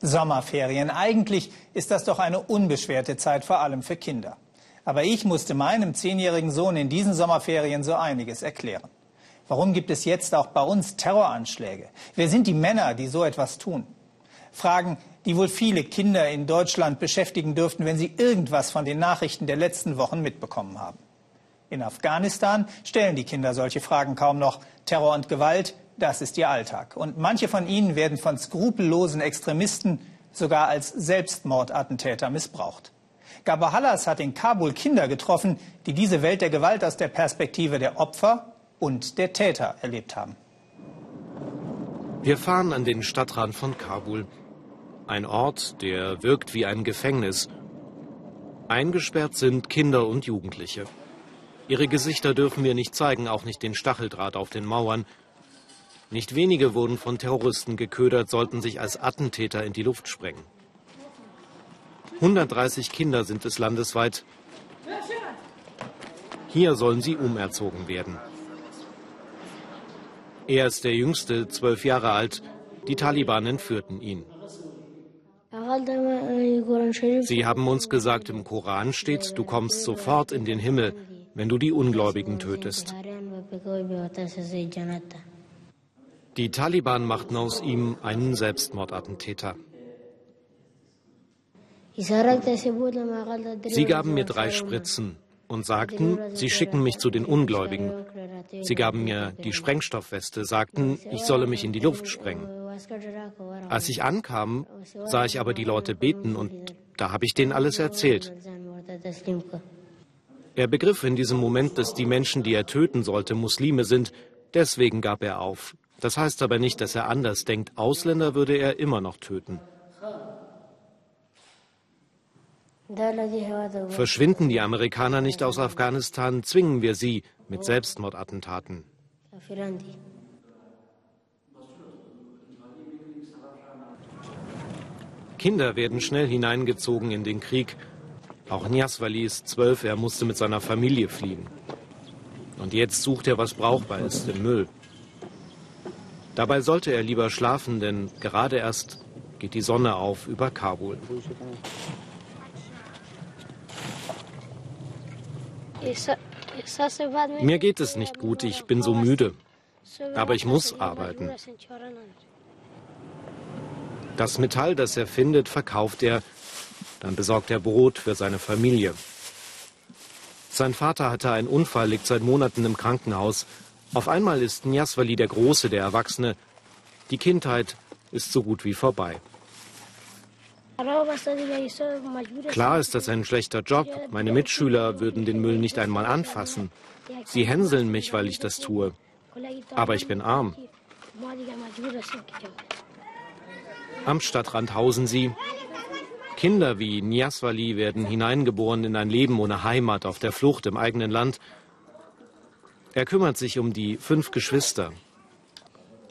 Sommerferien. Eigentlich ist das doch eine unbeschwerte Zeit, vor allem für Kinder. Aber ich musste meinem zehnjährigen Sohn in diesen Sommerferien so einiges erklären. Warum gibt es jetzt auch bei uns Terroranschläge? Wer sind die Männer, die so etwas tun? Fragen, die wohl viele Kinder in Deutschland beschäftigen dürften, wenn sie irgendwas von den Nachrichten der letzten Wochen mitbekommen haben. In Afghanistan stellen die Kinder solche Fragen kaum noch. Terror und Gewalt, das ist ihr Alltag. Und manche von ihnen werden von skrupellosen Extremisten sogar als Selbstmordattentäter missbraucht. Gabor Hallas hat in Kabul Kinder getroffen, die diese Welt der Gewalt aus der Perspektive der Opfer und der Täter erlebt haben. Wir fahren an den Stadtrand von Kabul. Ein Ort, der wirkt wie ein Gefängnis. Eingesperrt sind Kinder und Jugendliche. Ihre Gesichter dürfen wir nicht zeigen, auch nicht den Stacheldraht auf den Mauern. Nicht wenige wurden von Terroristen geködert, sollten sich als Attentäter in die Luft sprengen. 130 Kinder sind es landesweit. Hier sollen sie umerzogen werden. Er ist der jüngste, zwölf Jahre alt. Die Taliban entführten ihn. Sie haben uns gesagt, im Koran steht, du kommst sofort in den Himmel, wenn du die Ungläubigen tötest. Die Taliban machten aus ihm einen Selbstmordattentäter. Sie gaben mir drei Spritzen und sagten, sie schicken mich zu den Ungläubigen. Sie gaben mir die Sprengstoffweste, sagten, ich solle mich in die Luft sprengen. Als ich ankam, sah ich aber die Leute beten und da habe ich denen alles erzählt. Er begriff in diesem Moment, dass die Menschen, die er töten sollte, Muslime sind. Deswegen gab er auf. Das heißt aber nicht, dass er anders denkt. Ausländer würde er immer noch töten. Verschwinden die Amerikaner nicht aus Afghanistan, zwingen wir sie mit Selbstmordattentaten. Kinder werden schnell hineingezogen in den Krieg. Auch Niaswali ist zwölf, er musste mit seiner Familie fliehen. Und jetzt sucht er, was brauchbar ist, im Müll. Dabei sollte er lieber schlafen, denn gerade erst geht die Sonne auf über Kabul. Mir geht es nicht gut, ich bin so müde. Aber ich muss arbeiten. Das Metall, das er findet, verkauft er. Dann besorgt er Brot für seine Familie. Sein Vater hatte einen Unfall, liegt seit Monaten im Krankenhaus. Auf einmal ist Njaswali der Große, der Erwachsene. Die Kindheit ist so gut wie vorbei. Klar ist das ein schlechter Job. Meine Mitschüler würden den Müll nicht einmal anfassen. Sie hänseln mich, weil ich das tue. Aber ich bin arm. Am Stadtrand hausen sie. Kinder wie Niaswali werden hineingeboren in ein Leben ohne Heimat, auf der Flucht im eigenen Land. Er kümmert sich um die fünf Geschwister.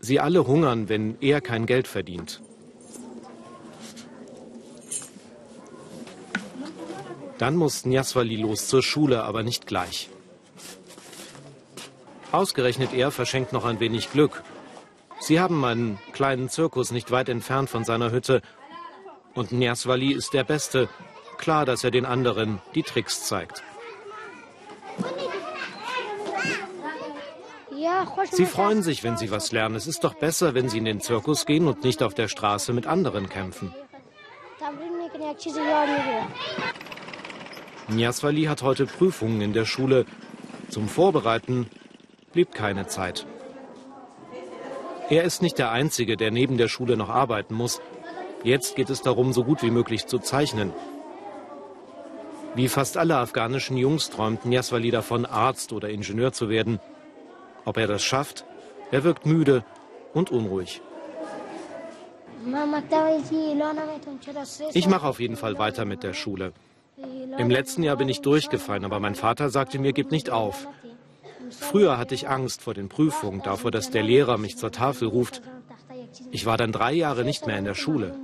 Sie alle hungern, wenn er kein Geld verdient. Dann muss Njaswali los zur Schule, aber nicht gleich. Ausgerechnet er verschenkt noch ein wenig Glück. Sie haben einen kleinen Zirkus nicht weit entfernt von seiner Hütte. Und Njaswali ist der Beste. Klar, dass er den anderen die Tricks zeigt. Sie freuen sich, wenn sie was lernen. Es ist doch besser, wenn sie in den Zirkus gehen und nicht auf der Straße mit anderen kämpfen. Njaswali hat heute Prüfungen in der Schule. Zum Vorbereiten blieb keine Zeit. Er ist nicht der Einzige, der neben der Schule noch arbeiten muss. Jetzt geht es darum, so gut wie möglich zu zeichnen. Wie fast alle afghanischen Jungs träumt Njaswali davon, Arzt oder Ingenieur zu werden. Ob er das schafft? Er wirkt müde und unruhig. Ich mache auf jeden Fall weiter mit der Schule. Im letzten Jahr bin ich durchgefallen, aber mein Vater sagte mir, gib nicht auf. Früher hatte ich Angst vor den Prüfungen, davor, dass der Lehrer mich zur Tafel ruft. Ich war dann drei Jahre nicht mehr in der Schule.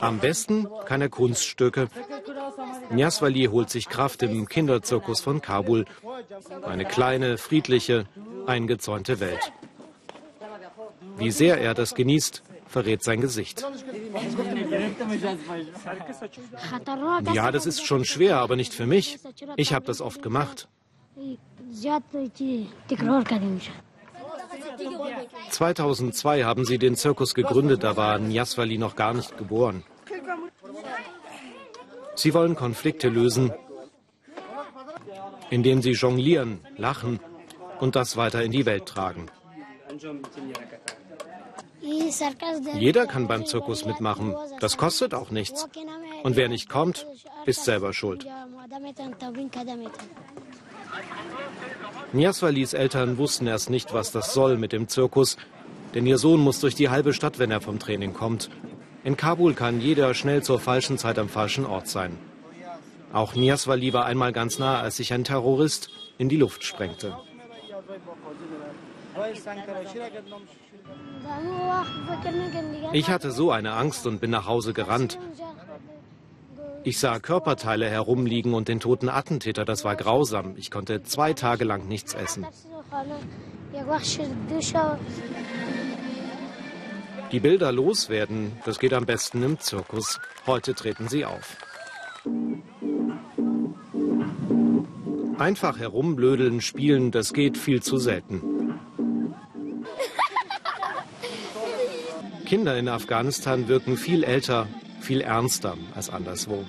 Am besten keine Kunststücke. Njaswali holt sich Kraft im Kinderzirkus von Kabul. Eine kleine, friedliche eingezäunte Welt. Wie sehr er das genießt, verrät sein Gesicht. Ja, das ist schon schwer, aber nicht für mich. Ich habe das oft gemacht. 2002 haben sie den Zirkus gegründet, da war Nyaswali noch gar nicht geboren. Sie wollen Konflikte lösen, indem sie jonglieren, lachen und das weiter in die Welt tragen. Jeder kann beim Zirkus mitmachen. Das kostet auch nichts. Und wer nicht kommt, ist selber schuld. Niaswalis Eltern wussten erst nicht, was das soll mit dem Zirkus, denn ihr Sohn muss durch die halbe Stadt, wenn er vom Training kommt. In Kabul kann jeder schnell zur falschen Zeit am falschen Ort sein. Auch Niaswali war einmal ganz nah, als sich ein Terrorist in die Luft sprengte. Ich hatte so eine Angst und bin nach Hause gerannt. Ich sah Körperteile herumliegen und den toten Attentäter. Das war grausam. Ich konnte zwei Tage lang nichts essen. Die Bilder loswerden, das geht am besten im Zirkus. Heute treten sie auf. Einfach herumblödeln, spielen, das geht viel zu selten. Kinder in Afghanistan wirken viel älter, viel ernster als anderswo.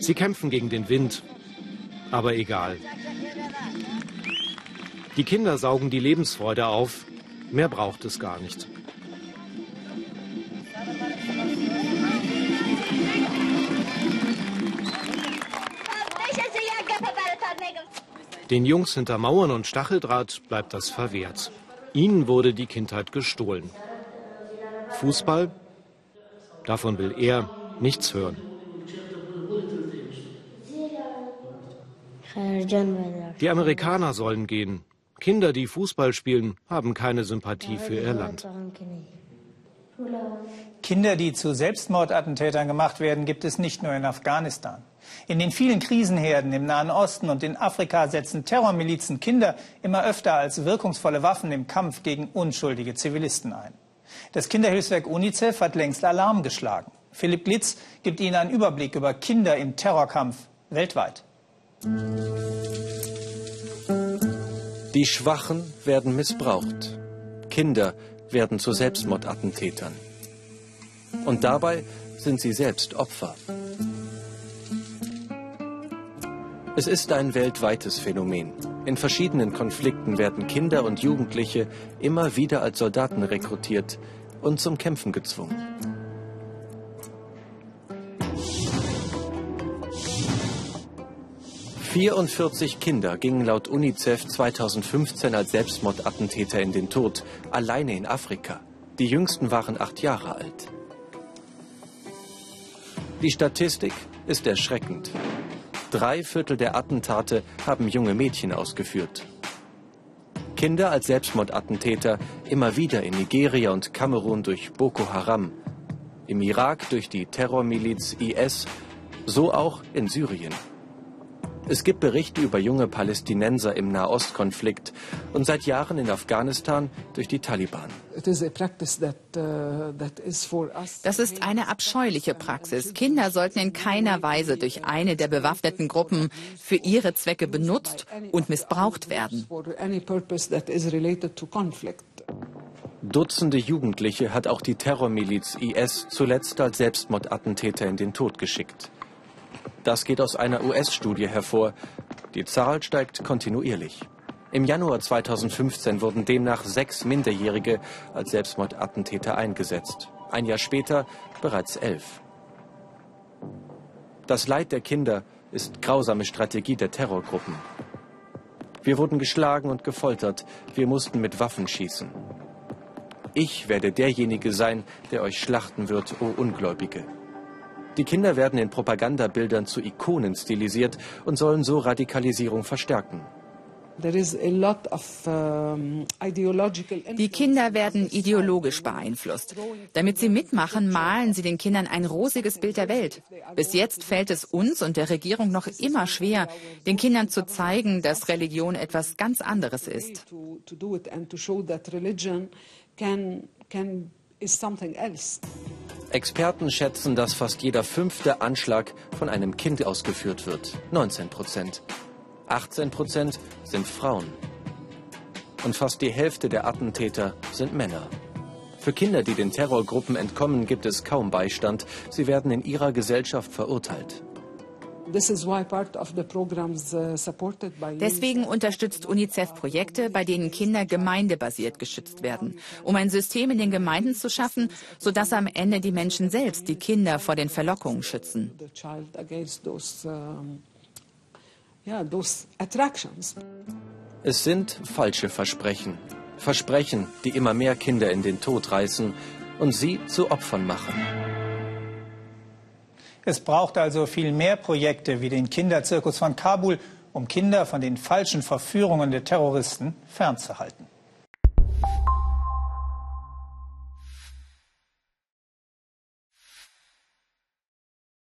Sie kämpfen gegen den Wind, aber egal. Die Kinder saugen die Lebensfreude auf, mehr braucht es gar nicht. Den Jungs hinter Mauern und Stacheldraht bleibt das verwehrt. Ihnen wurde die Kindheit gestohlen. Fußball, davon will er nichts hören. Die Amerikaner sollen gehen. Kinder, die Fußball spielen, haben keine Sympathie für ihr Land. Kinder, die zu Selbstmordattentätern gemacht werden, gibt es nicht nur in Afghanistan. In den vielen Krisenherden im Nahen Osten und in Afrika setzen Terrormilizen Kinder immer öfter als wirkungsvolle Waffen im Kampf gegen unschuldige Zivilisten ein. Das Kinderhilfswerk UNICEF hat längst Alarm geschlagen. Philipp Glitz gibt Ihnen einen Überblick über Kinder im Terrorkampf weltweit. Die Schwachen werden missbraucht. Kinder werden zu Selbstmordattentätern. Und dabei sind sie selbst Opfer. Es ist ein weltweites Phänomen. In verschiedenen Konflikten werden Kinder und Jugendliche immer wieder als Soldaten rekrutiert und zum Kämpfen gezwungen. »44 Kinder gingen laut UNICEF 2015 als Selbstmordattentäter in den Tod, alleine in Afrika. Die jüngsten waren acht Jahre alt. Die Statistik ist erschreckend. Drei Viertel der Attentate haben junge Mädchen ausgeführt. Kinder als Selbstmordattentäter immer wieder in Nigeria und Kamerun durch Boko Haram, im Irak durch die Terrormiliz IS, so auch in Syrien. Es gibt Berichte über junge Palästinenser im Nahostkonflikt und seit Jahren in Afghanistan durch die Taliban. Uh, das ist eine abscheuliche Praxis. Kinder sollten in keiner Weise durch eine der bewaffneten Gruppen für ihre Zwecke benutzt und missbraucht werden. Dutzende Jugendliche hat auch die Terrormiliz IS zuletzt als Selbstmordattentäter in den Tod geschickt. Das geht aus einer US-Studie hervor. Die Zahl steigt kontinuierlich. Im Januar 2015 wurden demnach sechs Minderjährige als Selbstmordattentäter eingesetzt. Ein Jahr später bereits elf. Das Leid der Kinder ist grausame Strategie der Terrorgruppen. Wir wurden geschlagen und gefoltert. Wir mussten mit Waffen schießen. Ich werde derjenige sein, der euch schlachten wird, o Ungläubige. Die Kinder werden in Propagandabildern zu Ikonen stilisiert und sollen so Radikalisierung verstärken. Die Kinder werden ideologisch beeinflusst. Damit sie mitmachen, malen sie den Kindern ein rosiges Bild der Welt. Bis jetzt fällt es uns und der Regierung noch immer schwer, den Kindern zu zeigen, dass Religion etwas ganz anderes ist. Experten schätzen, dass fast jeder fünfte Anschlag von einem Kind ausgeführt wird. 19 Prozent. 18 Prozent sind Frauen. Und fast die Hälfte der Attentäter sind Männer. Für Kinder, die den Terrorgruppen entkommen, gibt es kaum Beistand. Sie werden in ihrer Gesellschaft verurteilt. Uh, Deswegen unterstützt UNICEF Projekte, bei denen Kinder gemeindebasiert geschützt werden, um ein System in den Gemeinden zu schaffen, sodass am Ende die Menschen selbst die Kinder vor den Verlockungen schützen. Es sind falsche Versprechen. Versprechen, die immer mehr Kinder in den Tod reißen und sie zu Opfern machen. Es braucht also viel mehr Projekte wie den Kinderzirkus von Kabul, um Kinder von den falschen Verführungen der Terroristen fernzuhalten.